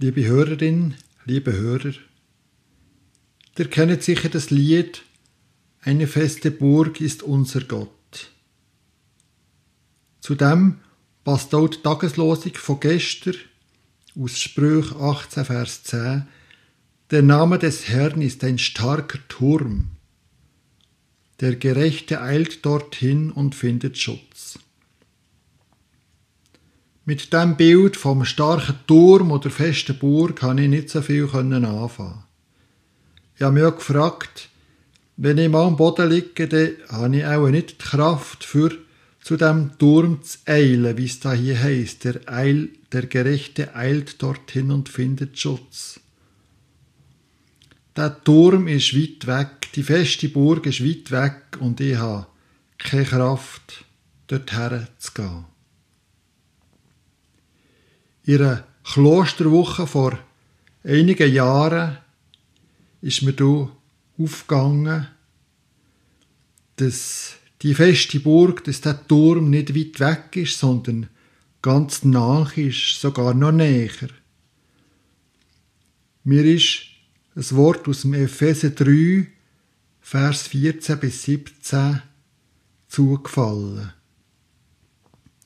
Liebe Hörerin, liebe Hörer, ihr kennt sicher das Lied Eine feste Burg ist unser Gott. Zudem passt auch die Tageslosung von gestern aus Sprüch 18, Vers 10. Der Name des Herrn ist ein starker Turm. Der Gerechte eilt dorthin und findet Schutz. Mit dem Bild vom starken Turm oder festen Burg kann ich nicht so viel anfangen. Ich habe mich auch gefragt, wenn ich mal am Boden liege, dann habe ich auch nicht die Kraft für zu dem Turm zu eilen, wie es da hier heißt. Der, Eil, der Gerechte eilt dorthin und findet Schutz. Der Turm ist weit weg, die feste Burg ist weit weg und ich habe keine Kraft, dorthin zu gehen. Einer Klosterwoche vor einigen Jahren ist mir da aufgegangen, dass die feste Burg, dass der Turm nicht weit weg ist, sondern ganz nach ist, sogar noch näher. Mir ist ein Wort aus dem Epheser 3, Vers 14 bis 17 zugefallen.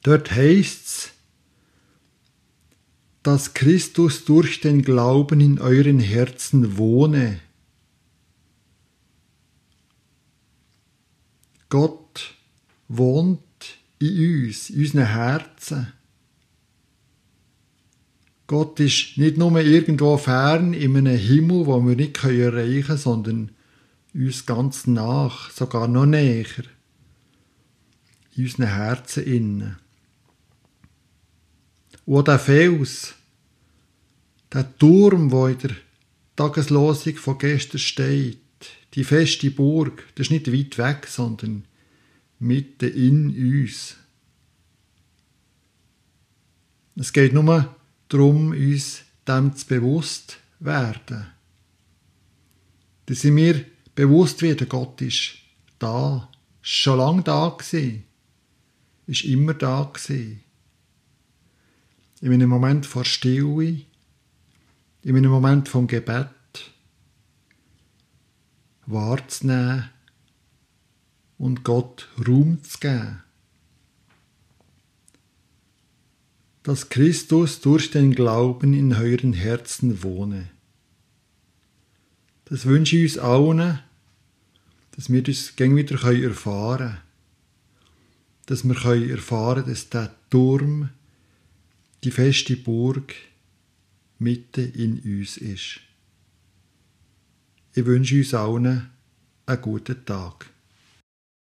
Dort heißt's, dass Christus durch den Glauben in euren Herzen wohne. Gott wohnt in uns, in unseren Herzen. Gott ist nicht nur irgendwo fern in einem Himmel, wo wir nicht erreichen können, sondern uns ganz nach, sogar noch näher. In unseren Herzen innen. Und der Fels, der Turm, wo in der Tageslosung von gestern steht, die feste Burg, das ist nicht weit weg, sondern mitten in uns. Es geht nur darum, uns dem zu bewusst werden. Dass sie mir bewusst werden, Gott ist da, ist schon lange da gewesen, ist immer da gewesen. In einem Moment vor Stille, in einem Moment vom Gebet, wahrzunehmen und Gott Ruhm zu geben. Dass Christus durch den Glauben in euren Herzen wohne. Das wünsche ich uns allen, dass wir das gäng wieder erfahren können. Dass wir erfahren können, dass der Turm, die feste Burg, mitten in uns ist. Ich wünsche uns allen einen guten Tag.